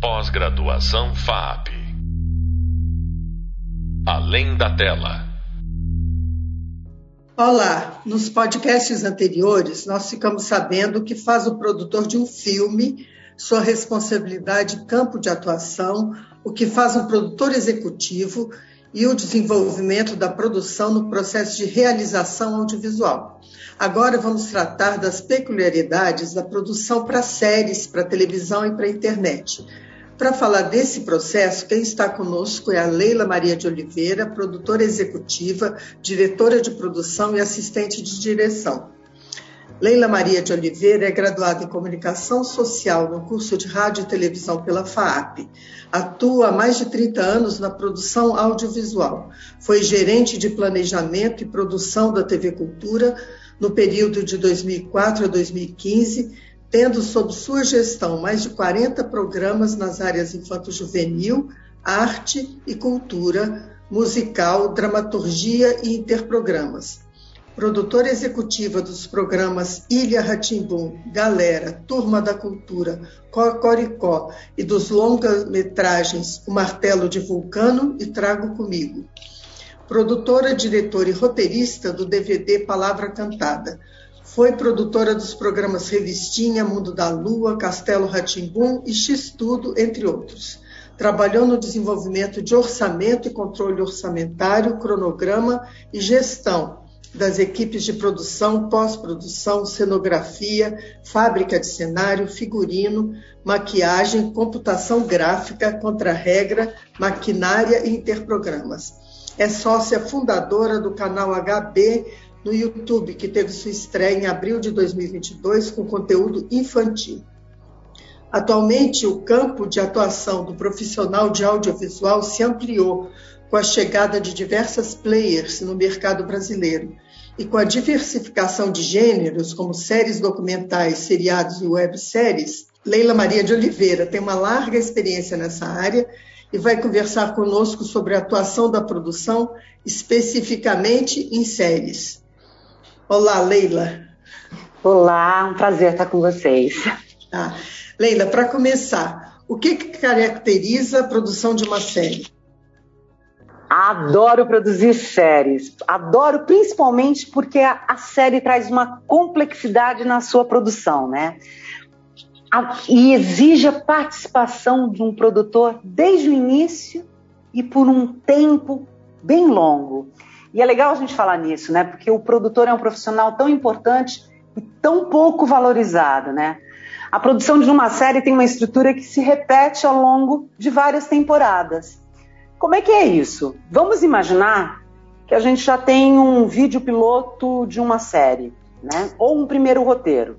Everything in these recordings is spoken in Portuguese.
Pós-graduação FAP. Além da tela. Olá, nos podcasts anteriores nós ficamos sabendo o que faz o produtor de um filme, sua responsabilidade campo de atuação, o que faz um produtor executivo e o desenvolvimento da produção no processo de realização audiovisual. Agora vamos tratar das peculiaridades da produção para séries, para televisão e para internet. Para falar desse processo, quem está conosco é a Leila Maria de Oliveira, produtora executiva, diretora de produção e assistente de direção. Leila Maria de Oliveira é graduada em Comunicação Social no curso de Rádio e Televisão pela FAAP. Atua há mais de 30 anos na produção audiovisual. Foi gerente de planejamento e produção da TV Cultura no período de 2004 a 2015, tendo sob sua gestão mais de 40 programas nas áreas infanto-juvenil, arte e cultura, musical, dramaturgia e interprogramas produtora executiva dos programas Ilha Ratimbum, Galera, Turma da Cultura, Cocoricó e dos longa-metragens O Martelo de Vulcano e Trago Comigo. Produtora, diretora e roteirista do DVD Palavra Cantada. Foi produtora dos programas Revistinha, Mundo da Lua, Castelo Ratimbum e X-Tudo, entre outros. Trabalhou no desenvolvimento de orçamento e controle orçamentário, cronograma e gestão das equipes de produção, pós-produção, cenografia, fábrica de cenário, figurino, maquiagem, computação gráfica, contra-regra, maquinária e interprogramas. É sócia fundadora do canal HB no YouTube, que teve sua estreia em abril de 2022 com conteúdo infantil. Atualmente, o campo de atuação do profissional de audiovisual se ampliou com a chegada de diversas players no mercado brasileiro e com a diversificação de gêneros, como séries documentais, seriados e webséries, Leila Maria de Oliveira tem uma larga experiência nessa área e vai conversar conosco sobre a atuação da produção, especificamente em séries. Olá, Leila. Olá, um prazer estar com vocês. Ah, Leila, para começar, o que, que caracteriza a produção de uma série? Adoro produzir séries. Adoro principalmente porque a, a série traz uma complexidade na sua produção, né? A, e exige a participação de um produtor desde o início e por um tempo bem longo. E é legal a gente falar nisso, né? Porque o produtor é um profissional tão importante e tão pouco valorizado, né? A produção de uma série tem uma estrutura que se repete ao longo de várias temporadas. Como é que é isso? Vamos imaginar que a gente já tem um vídeo piloto de uma série, né? Ou um primeiro roteiro.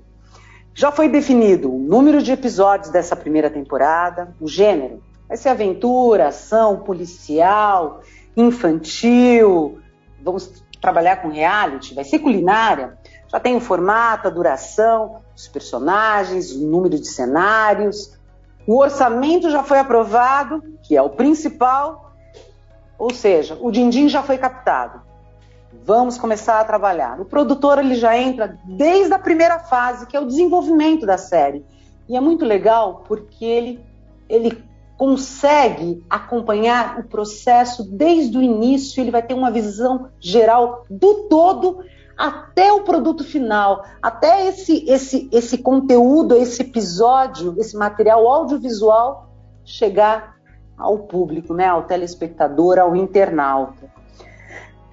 Já foi definido o número de episódios dessa primeira temporada, o gênero. Vai ser aventura, ação, policial, infantil. Vamos trabalhar com reality, vai ser culinária. Já tem o formato, a duração, os personagens, o número de cenários. O orçamento já foi aprovado, que é o principal, ou seja, o din-din já foi captado. Vamos começar a trabalhar. O produtor ele já entra desde a primeira fase, que é o desenvolvimento da série. E é muito legal porque ele, ele consegue acompanhar o processo desde o início, ele vai ter uma visão geral do todo até o produto final, até esse, esse, esse conteúdo, esse episódio, esse material audiovisual chegar ao público, né, ao telespectador, ao internauta.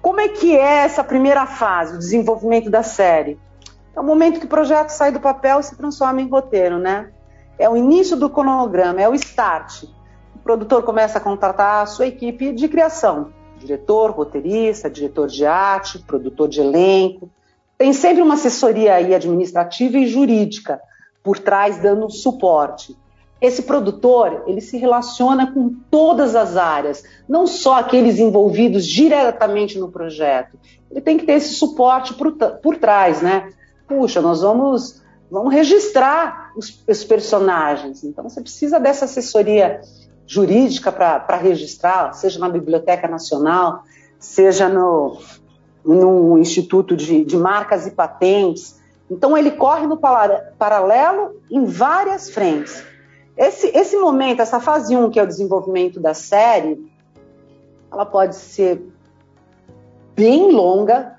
Como é que é essa primeira fase, o desenvolvimento da série? É o momento que o projeto sai do papel e se transforma em roteiro, né? É o início do cronograma, é o start. Produtor começa a contratar a sua equipe de criação, diretor, roteirista, diretor de arte, produtor de elenco. Tem sempre uma assessoria aí administrativa e jurídica por trás dando suporte. Esse produtor, ele se relaciona com todas as áreas, não só aqueles envolvidos diretamente no projeto. Ele tem que ter esse suporte por, por trás, né? Puxa, nós vamos, vamos registrar os, os personagens. Então, você precisa dessa assessoria jurídica para registrar, seja na Biblioteca Nacional, seja no, no Instituto de, de Marcas e Patentes. Então, ele corre no paralelo em várias frentes. esse, esse momento, essa fase 1, que é o desenvolvimento da série, ela pode ser bem longa.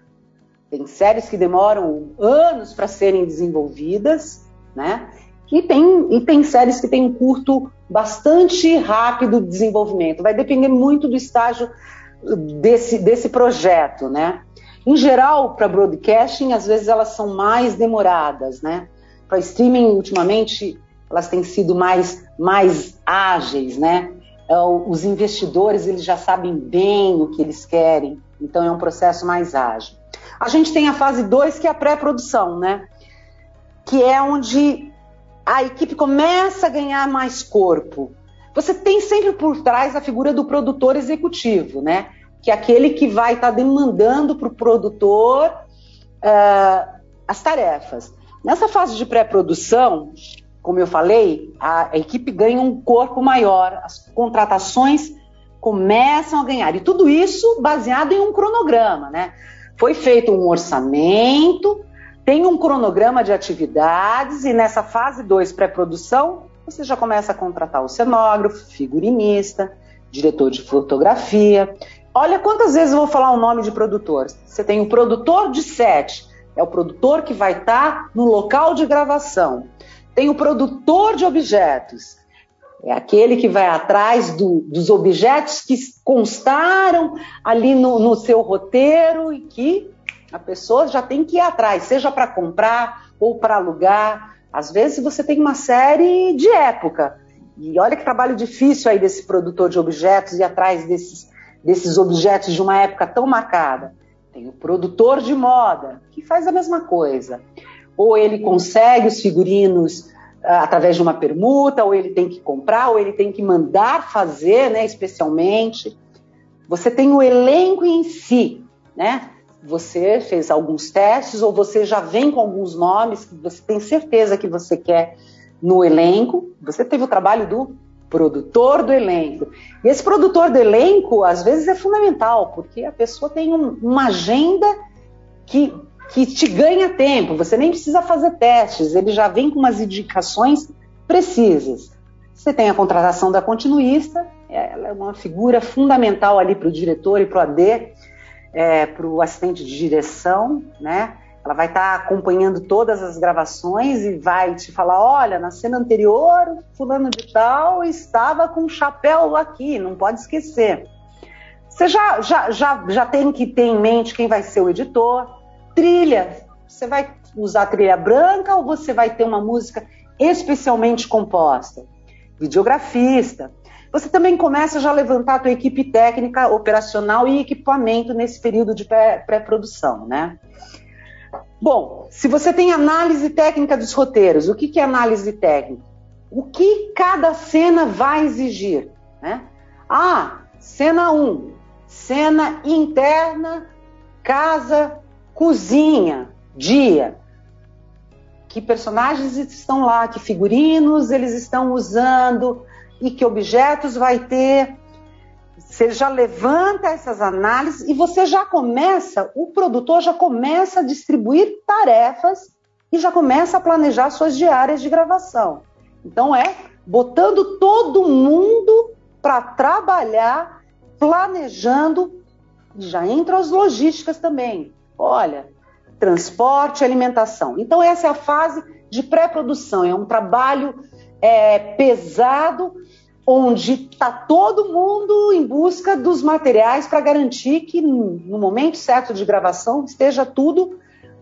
Tem séries que demoram anos para serem desenvolvidas, né? E tem, e tem séries que têm um curto bastante rápido de desenvolvimento. Vai depender muito do estágio desse, desse projeto, né? Em geral, para broadcasting, às vezes elas são mais demoradas, né? Para streaming, ultimamente, elas têm sido mais, mais ágeis, né? É, os investidores, eles já sabem bem o que eles querem, então é um processo mais ágil. A gente tem a fase 2, que é a pré-produção, né? Que é onde a equipe começa a ganhar mais corpo. Você tem sempre por trás a figura do produtor executivo, né? Que é aquele que vai estar tá demandando para o produtor uh, as tarefas. Nessa fase de pré-produção, como eu falei, a, a equipe ganha um corpo maior, as contratações começam a ganhar. E tudo isso baseado em um cronograma, né? Foi feito um orçamento, tem um cronograma de atividades, e nessa fase 2, pré-produção, você já começa a contratar o cenógrafo, figurinista, diretor de fotografia. Olha quantas vezes eu vou falar o nome de produtor. Você tem o produtor de set, é o produtor que vai estar no local de gravação. Tem o produtor de objetos, é aquele que vai atrás do, dos objetos que constaram ali no, no seu roteiro e que a pessoa já tem que ir atrás, seja para comprar ou para alugar. Às vezes você tem uma série de época. E olha que trabalho difícil aí desse produtor de objetos e atrás desses, desses objetos de uma época tão marcada. Tem o produtor de moda, que faz a mesma coisa ou ele consegue os figurinos uh, através de uma permuta, ou ele tem que comprar, ou ele tem que mandar fazer, né, especialmente. Você tem o elenco em si, né? Você fez alguns testes ou você já vem com alguns nomes que você tem certeza que você quer no elenco. Você teve o trabalho do produtor do elenco. E esse produtor do elenco, às vezes, é fundamental, porque a pessoa tem um, uma agenda que que te ganha tempo, você nem precisa fazer testes, ele já vem com umas indicações precisas. Você tem a contratação da continuista, ela é uma figura fundamental ali para o diretor e para o AD, é, para o assistente de direção, né? Ela vai estar tá acompanhando todas as gravações e vai te falar: olha, na cena anterior, fulano de tal estava com um chapéu aqui, não pode esquecer. Você já, já, já, já tem que ter em mente quem vai ser o editor, Trilha, você vai usar trilha branca ou você vai ter uma música especialmente composta? Videografista. Você também começa já a levantar a tua equipe técnica, operacional e equipamento nesse período de pré-produção, né? Bom, se você tem análise técnica dos roteiros, o que, que é análise técnica? O que cada cena vai exigir, né? Ah, cena 1, cena interna, casa cozinha, dia. Que personagens estão lá, que figurinos eles estão usando e que objetos vai ter. Você já levanta essas análises e você já começa, o produtor já começa a distribuir tarefas e já começa a planejar suas diárias de gravação. Então é botando todo mundo para trabalhar, planejando, já entra as logísticas também. Olha, transporte alimentação. Então, essa é a fase de pré-produção, é um trabalho é, pesado, onde está todo mundo em busca dos materiais para garantir que no momento certo de gravação esteja tudo,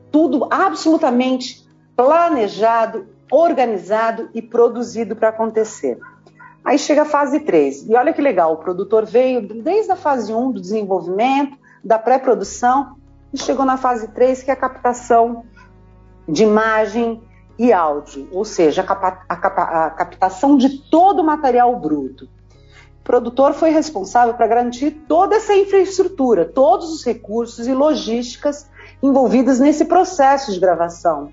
tudo absolutamente planejado, organizado e produzido para acontecer. Aí chega a fase 3. E olha que legal, o produtor veio desde a fase 1 do desenvolvimento, da pré-produção, e chegou na fase 3, que é a captação de imagem e áudio, ou seja, a, a, a captação de todo o material bruto. O produtor foi responsável para garantir toda essa infraestrutura, todos os recursos e logísticas envolvidos nesse processo de gravação.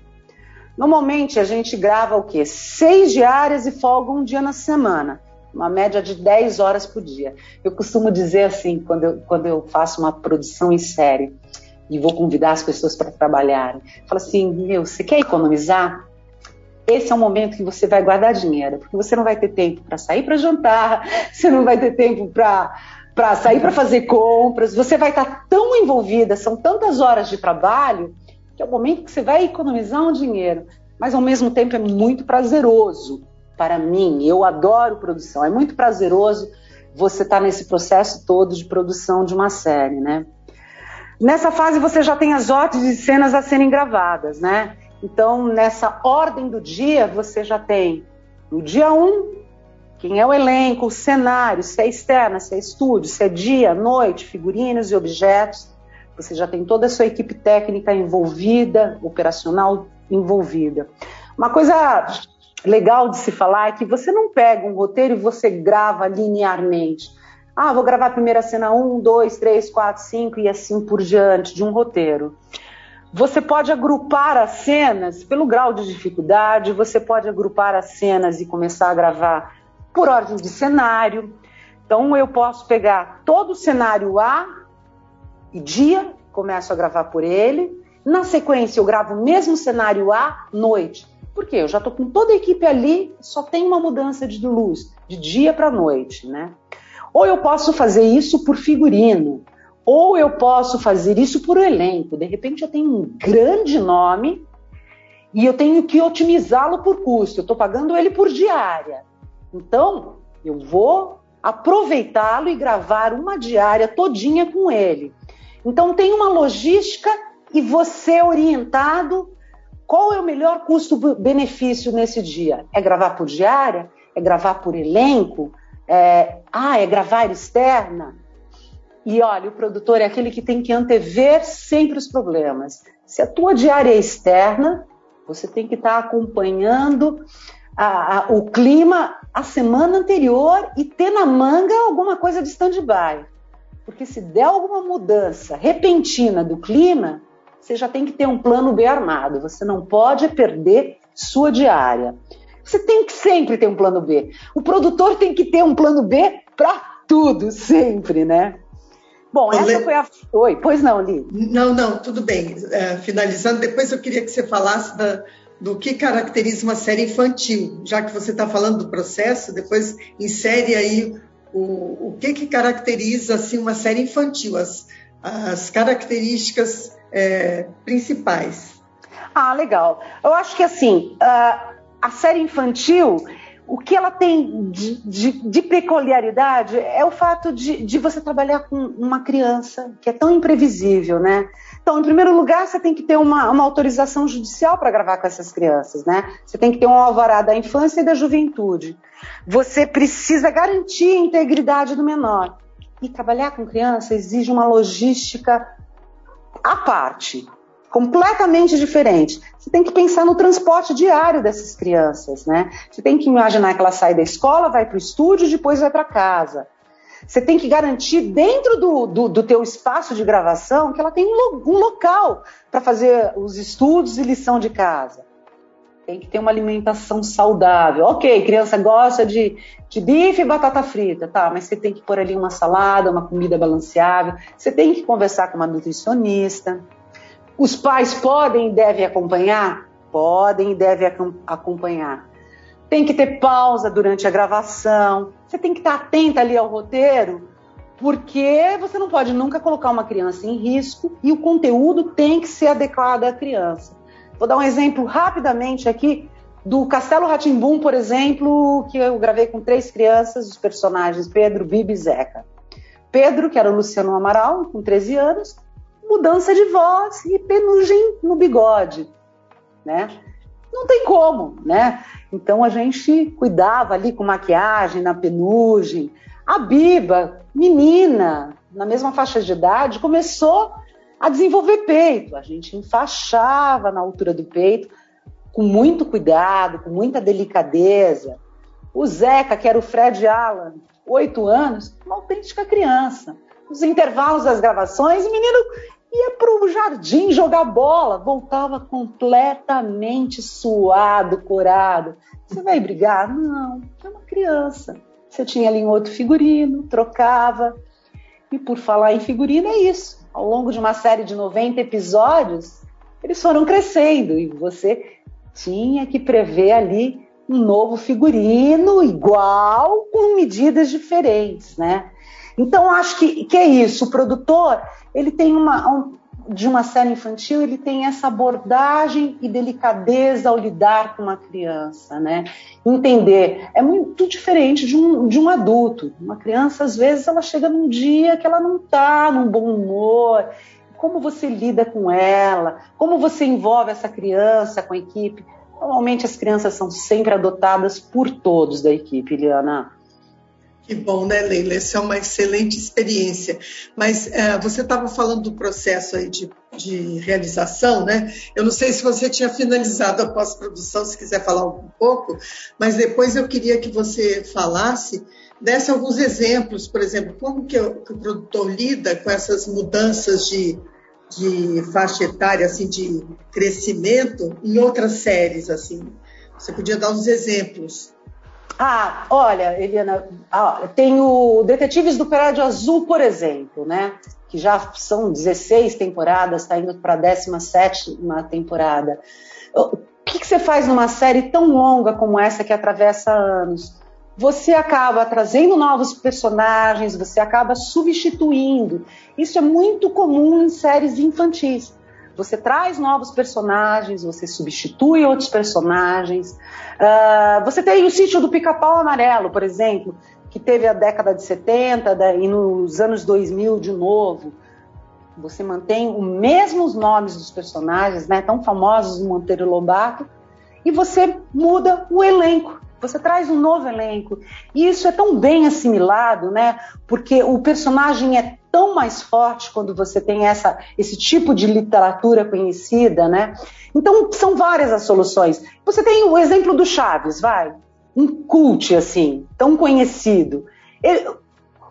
Normalmente a gente grava o quê? Seis diárias e folga um dia na semana, uma média de 10 horas por dia. Eu costumo dizer assim, quando eu, quando eu faço uma produção em série, e vou convidar as pessoas para trabalharem. Fala assim, meu, você quer economizar? Esse é o momento que você vai guardar dinheiro, porque você não vai ter tempo para sair para jantar, você não vai ter tempo para sair para fazer compras, você vai estar tão envolvida, são tantas horas de trabalho, que é o momento que você vai economizar um dinheiro, mas ao mesmo tempo é muito prazeroso para mim. Eu adoro produção, é muito prazeroso você estar tá nesse processo todo de produção de uma série, né? Nessa fase você já tem as ordens de cenas a serem gravadas, né? Então, nessa ordem do dia, você já tem no dia 1, um, quem é o elenco, o cenário, se é externa, se é estúdio, se é dia, noite, figurinos e objetos. Você já tem toda a sua equipe técnica envolvida, operacional envolvida. Uma coisa legal de se falar é que você não pega um roteiro e você grava linearmente. Ah, vou gravar a primeira cena 1, 2, 3, 4, 5 e assim por diante de um roteiro. Você pode agrupar as cenas pelo grau de dificuldade, você pode agrupar as cenas e começar a gravar por ordem de cenário. Então eu posso pegar todo o cenário A e dia, começo a gravar por ele. Na sequência eu gravo o mesmo cenário A noite. Por quê? Eu já estou com toda a equipe ali, só tem uma mudança de luz, de dia para noite, né? Ou eu posso fazer isso por figurino. Ou eu posso fazer isso por elenco. De repente eu tenho um grande nome e eu tenho que otimizá-lo por custo. Eu estou pagando ele por diária. Então, eu vou aproveitá-lo e gravar uma diária todinha com ele. Então, tem uma logística e você orientado qual é o melhor custo-benefício nesse dia? É gravar por diária? É gravar por elenco? É, ah, é gravar externa? E olha, o produtor é aquele que tem que antever sempre os problemas. Se a tua diária é externa, você tem que estar tá acompanhando a, a, o clima a semana anterior e ter na manga alguma coisa de stand-by. Porque se der alguma mudança repentina do clima, você já tem que ter um plano B armado. Você não pode perder sua diária. Você tem que sempre ter um plano B. O produtor tem que ter um plano B para tudo, sempre, né? Bom, essa Le... foi a. Oi, pois não, Li. Não, não, tudo bem. É, finalizando, depois eu queria que você falasse da, do que caracteriza uma série infantil, já que você está falando do processo, depois insere aí o, o que, que caracteriza assim, uma série infantil, as, as características é, principais. Ah, legal. Eu acho que assim, a série infantil o que ela tem de, de, de peculiaridade é o fato de, de, você trabalhar com uma criança que é tão imprevisível, né? Então, em primeiro lugar, você tem que ter uma, uma autorização judicial para gravar com essas crianças, né? Você tem que ter um alvará da infância e da juventude. Você precisa garantir a integridade do menor. E trabalhar com criança exige uma logística à parte completamente diferente. Você tem que pensar no transporte diário dessas crianças, né? Você tem que imaginar que ela sai da escola, vai para o estúdio, depois vai para casa. Você tem que garantir dentro do, do, do, teu espaço de gravação que ela tem um, um local para fazer os estudos e lição de casa. Tem que ter uma alimentação saudável. Ok, criança gosta de, de bife e batata frita, tá? Mas você tem que pôr ali uma salada, uma comida balanceável. Você tem que conversar com uma nutricionista. Os pais podem e devem acompanhar? Podem e devem acompanhar. Tem que ter pausa durante a gravação. Você tem que estar atenta ali ao roteiro, porque você não pode nunca colocar uma criança em risco e o conteúdo tem que ser adequado à criança. Vou dar um exemplo rapidamente aqui do Castelo Ratimbum, por exemplo, que eu gravei com três crianças, os personagens Pedro, Bibi e Zeca. Pedro, que era o Luciano Amaral, com 13 anos, mudança de voz e penugem no bigode, né? Não tem como, né? Então a gente cuidava ali com maquiagem na penugem. A Biba, menina, na mesma faixa de idade, começou a desenvolver peito. A gente enfaixava na altura do peito com muito cuidado, com muita delicadeza. O Zeca, que era o Fred Allan, oito anos, uma autêntica criança. Os intervalos das gravações, o menino ia para o jardim jogar bola, voltava completamente suado, corado. Você vai brigar? Não, é uma criança. Você tinha ali um outro figurino, trocava. E por falar em figurino, é isso. Ao longo de uma série de 90 episódios, eles foram crescendo e você tinha que prever ali um novo figurino igual com medidas diferentes, né? Então acho que, que é isso. O produtor ele tem uma um, de uma série infantil ele tem essa abordagem e delicadeza ao lidar com uma criança, né? Entender é muito diferente de um, de um adulto. Uma criança às vezes ela chega num dia que ela não está num bom humor. Como você lida com ela? Como você envolve essa criança com a equipe? Normalmente as crianças são sempre adotadas por todos da equipe, Liana. Que bom, né, Leila? Essa é uma excelente experiência. Mas é, você estava falando do processo aí de, de, realização, né? Eu não sei se você tinha finalizado a pós-produção, se quiser falar um pouco, mas depois eu queria que você falasse, desse alguns exemplos, por exemplo, como que, que o produtor lida com essas mudanças de de faixa etária, assim, de crescimento em outras séries, assim? Você podia dar uns exemplos. Ah, olha, Eliana, ah, tem o Detetives do Prédio Azul, por exemplo, né? Que já são 16 temporadas, está indo para a 17 temporada. O que, que você faz numa série tão longa como essa que atravessa anos? você acaba trazendo novos personagens, você acaba substituindo. Isso é muito comum em séries infantis. Você traz novos personagens, você substitui outros personagens. Uh, você tem o sítio do Pica-Pau Amarelo, por exemplo, que teve a década de 70 e nos anos 2000 de novo. Você mantém os mesmos nomes dos personagens, né, tão famosos no Monteiro Lobato, e você muda o elenco você traz um novo elenco. E isso é tão bem assimilado, né? Porque o personagem é tão mais forte quando você tem essa, esse tipo de literatura conhecida, né? Então, são várias as soluções. Você tem o exemplo do Chaves, vai. Um cult, assim, tão conhecido. Ele,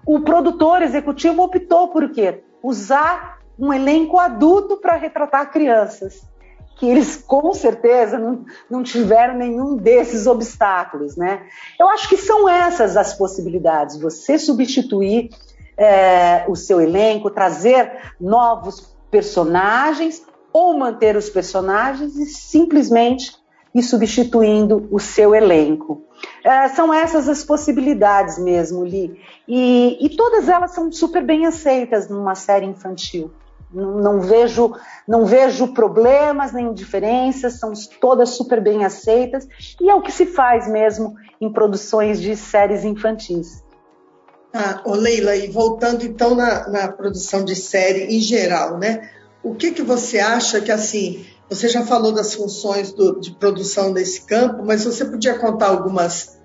o produtor executivo optou por quê? Usar um elenco adulto para retratar crianças que eles com certeza não, não tiveram nenhum desses obstáculos, né? Eu acho que são essas as possibilidades. Você substituir é, o seu elenco, trazer novos personagens ou manter os personagens e simplesmente ir substituindo o seu elenco. É, são essas as possibilidades mesmo, Li. E, e todas elas são super bem aceitas numa série infantil. Não, vejo, não vejo problemas nem diferenças, são todas super bem aceitas e é o que se faz mesmo em produções de séries infantis. Ah, ô Leila, e voltando então na, na produção de série em geral, né? O que, que você acha que assim, você já falou das funções do, de produção nesse campo, mas você podia contar algumas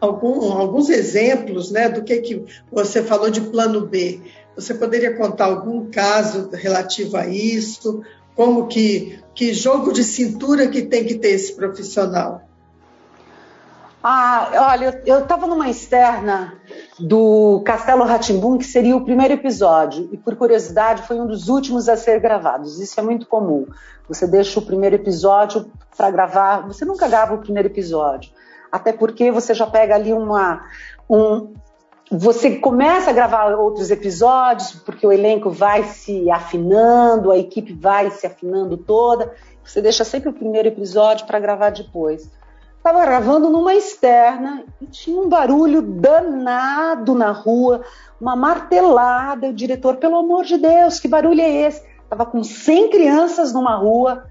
algum, alguns exemplos, né, do que que você falou de plano B. Você poderia contar algum caso relativo a isso? Como que, que jogo de cintura que tem que ter esse profissional? Ah, olha, eu estava numa externa do Castelo Ratimbum, que seria o primeiro episódio, e por curiosidade foi um dos últimos a ser gravados. Isso é muito comum. Você deixa o primeiro episódio para gravar, você nunca grava o primeiro episódio, até porque você já pega ali uma, um, você começa a gravar outros episódios, porque o elenco vai se afinando, a equipe vai se afinando toda. Você deixa sempre o primeiro episódio para gravar depois. Estava gravando numa externa e tinha um barulho danado na rua, uma martelada. O diretor, pelo amor de Deus, que barulho é esse? Estava com 100 crianças numa rua,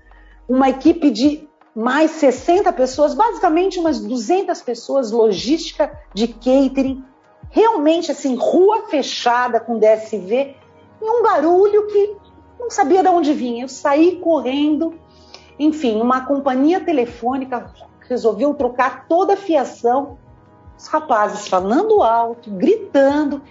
uma equipe de mais 60 pessoas, basicamente umas 200 pessoas, logística de catering realmente assim, rua fechada com DSV e um barulho que não sabia de onde vinha. Eu saí correndo, enfim, uma companhia telefônica resolveu trocar toda a fiação. Os rapazes falando alto, gritando,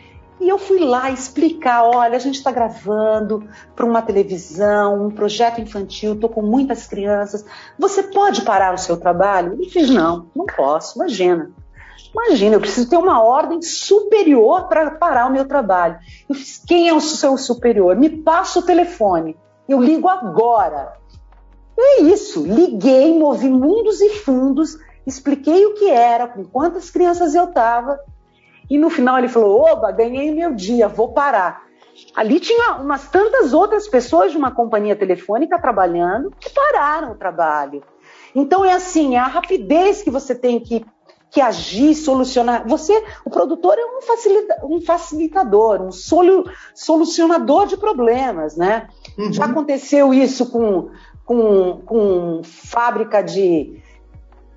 e eu fui lá explicar: olha, a gente está gravando para uma televisão, um projeto infantil, estou com muitas crianças. Você pode parar o seu trabalho? Ele fez: não, não posso, imagina. Imagina, eu preciso ter uma ordem superior para parar o meu trabalho. Eu fiz, quem é o seu superior? Me passa o telefone. Eu ligo agora. É isso. Liguei, movi mundos e fundos, expliquei o que era, com quantas crianças eu estava. E no final ele falou: Oba, ganhei meu dia, vou parar. Ali tinha umas tantas outras pessoas de uma companhia telefônica trabalhando que pararam o trabalho. Então é assim, é a rapidez que você tem que, que agir, solucionar. Você, o produtor é um, facilita, um facilitador, um solu, solucionador de problemas, né? Uhum. Já aconteceu isso com, com, com fábrica de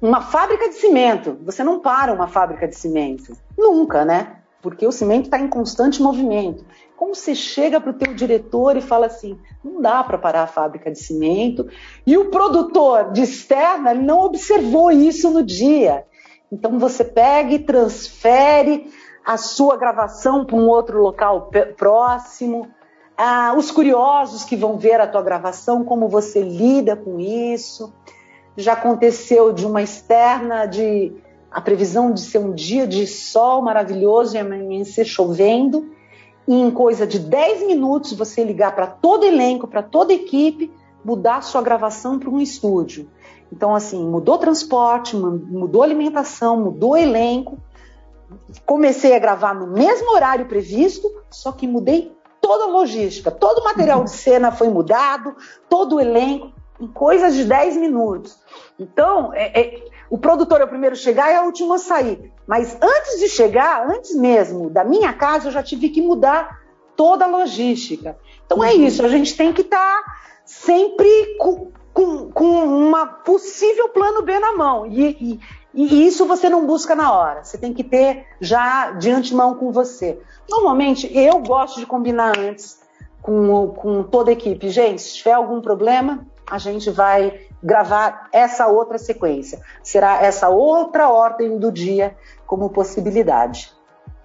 uma fábrica de cimento. Você não para uma fábrica de cimento. Nunca, né? Porque o cimento está em constante movimento. Como você chega para o teu diretor e fala assim, não dá para parar a fábrica de cimento, e o produtor de externa não observou isso no dia. Então você pega e transfere a sua gravação para um outro local próximo. Ah, os curiosos que vão ver a tua gravação, como você lida com isso já aconteceu de uma externa de a previsão de ser um dia de sol maravilhoso e amanhecer chovendo, e em coisa de 10 minutos você ligar para todo elenco, para toda equipe, mudar sua gravação para um estúdio. Então, assim, mudou transporte, mudou alimentação, mudou elenco. Comecei a gravar no mesmo horário previsto, só que mudei toda a logística. Todo o material de cena foi mudado, todo o elenco em coisas de 10 minutos. Então, é, é, o produtor é o primeiro a chegar e é o último a sair. Mas antes de chegar, antes mesmo da minha casa, eu já tive que mudar toda a logística. Então é uhum. isso, a gente tem que estar tá sempre com, com, com uma possível plano B na mão. E, e, e, isso você não busca na hora, você tem que ter já de antemão com você. Normalmente, eu gosto de combinar antes com, com toda a equipe. Gente, se tiver algum problema, a gente vai gravar essa outra sequência. Será essa outra ordem do dia como possibilidade.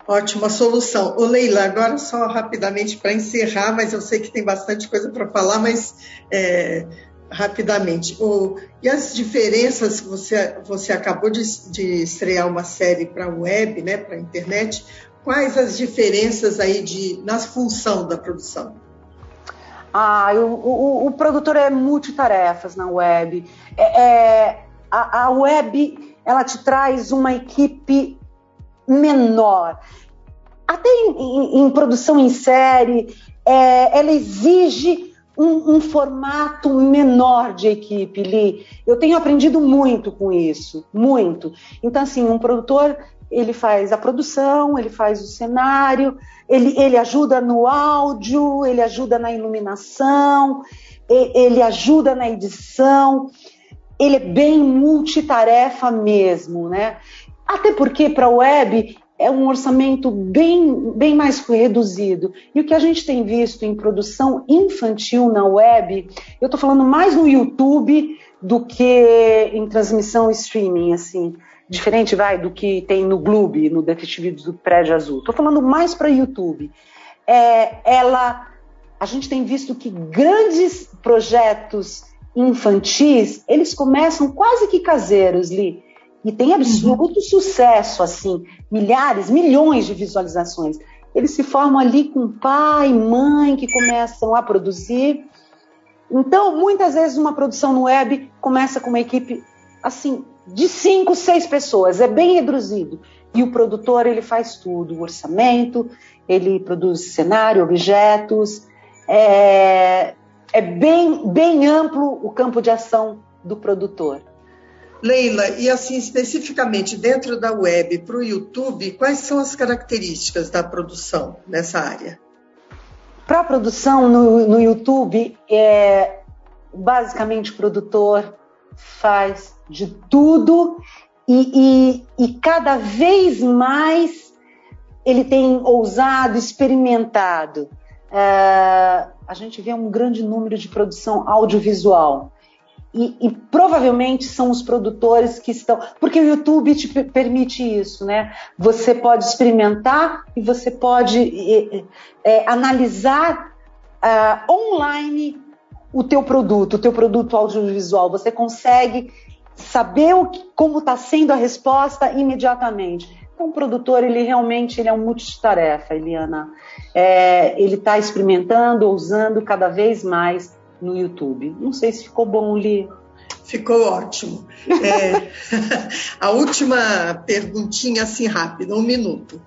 Ótima solução. Ô Leila, agora só rapidamente para encerrar, mas eu sei que tem bastante coisa para falar, mas é, rapidamente. O, e as diferenças, você, você acabou de, de estrear uma série para web, né, para internet, quais as diferenças aí de, na função da produção? Ah, o, o, o produtor é multitarefas na web. É, é, a, a web ela te traz uma equipe menor. Até em, em, em produção em série, é, ela exige um, um, formato menor de equipe, Li. Eu tenho aprendido muito com isso, muito. Então, assim, um produtor ele faz a produção, ele faz o cenário, ele, ele ajuda no áudio, ele ajuda na iluminação, ele ajuda na edição, ele é bem multitarefa mesmo, né? Até porque para a web é um orçamento bem, bem mais reduzido. E o que a gente tem visto em produção infantil na web, eu estou falando mais no YouTube do que em transmissão streaming, assim diferente, vai, do que tem no Gloob, no Detetive do Prédio Azul. Estou falando mais para YouTube. É, ela, a gente tem visto que grandes projetos infantis, eles começam quase que caseiros, Li, e tem uhum. absoluto uhum. sucesso, assim, milhares, milhões de visualizações. Eles se formam ali com pai, mãe, que começam a produzir. Então, muitas vezes uma produção no web começa com uma equipe assim de cinco, seis pessoas, é bem reduzido. E o produtor ele faz tudo, o orçamento, ele produz cenário, objetos, é, é bem, bem amplo o campo de ação do produtor. Leila, e assim especificamente dentro da web para o YouTube, quais são as características da produção nessa área? Para a produção no, no YouTube, é, basicamente o produtor faz de tudo e, e, e cada vez mais ele tem ousado, experimentado. Uh, a gente vê um grande número de produção audiovisual. E, e, provavelmente são os produtores que estão. Porque o YouTube te permite isso, né? Você pode experimentar e você pode é, analisar uh, online o teu produto, o teu produto audiovisual. Você consegue saber o que, como está sendo a resposta imediatamente. Então, o produtor, ele realmente ele é um multitarefa, Eliana. É, ele está experimentando, usando cada vez mais no YouTube. Não sei se ficou bom, Li. Ficou ótimo. É, a última perguntinha, assim, rápida, um minuto.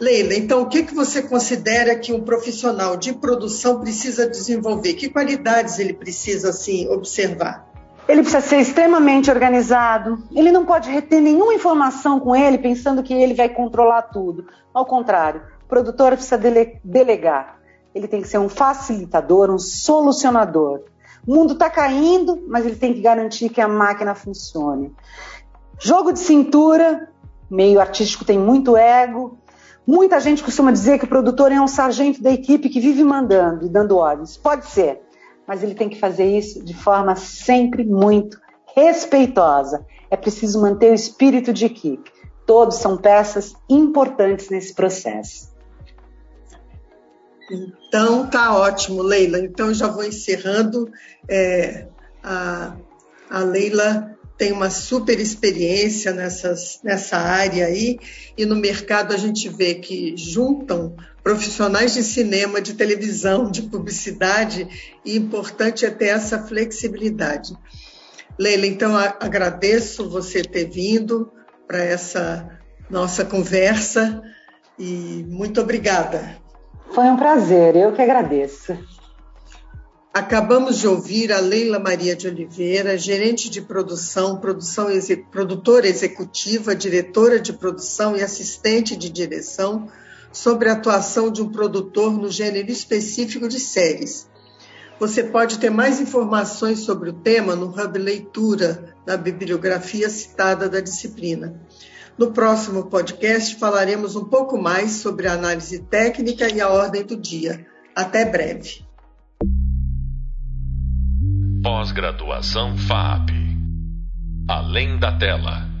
Leila, então o que, que você considera que um profissional de produção precisa desenvolver? Que qualidades ele precisa assim observar? Ele precisa ser extremamente organizado. Ele não pode reter nenhuma informação com ele pensando que ele vai controlar tudo. Ao contrário, o produtor precisa dele delegar. Ele tem que ser um facilitador, um solucionador. O mundo está caindo, mas ele tem que garantir que a máquina funcione. Jogo de cintura, meio artístico tem muito ego. Muita gente costuma dizer que o produtor é um sargento da equipe que vive mandando e dando ordens. Pode ser, mas ele tem que fazer isso de forma sempre muito respeitosa. É preciso manter o espírito de equipe. Todos são peças importantes nesse processo. Então tá ótimo, Leila. Então já vou encerrando. É, a, a Leila tem uma super experiência nessas, nessa área aí, e no mercado a gente vê que juntam profissionais de cinema, de televisão, de publicidade, e importante é ter essa flexibilidade. Leila, então agradeço você ter vindo para essa nossa conversa e muito obrigada. Foi um prazer, eu que agradeço. Acabamos de ouvir a Leila Maria de Oliveira, gerente de produção, produção produtora executiva, diretora de produção e assistente de direção, sobre a atuação de um produtor no gênero específico de séries. Você pode ter mais informações sobre o tema no Hub Leitura, na bibliografia citada da disciplina. No próximo podcast falaremos um pouco mais sobre a análise técnica e a ordem do dia. Até breve. Pós-graduação FAP. Além da tela.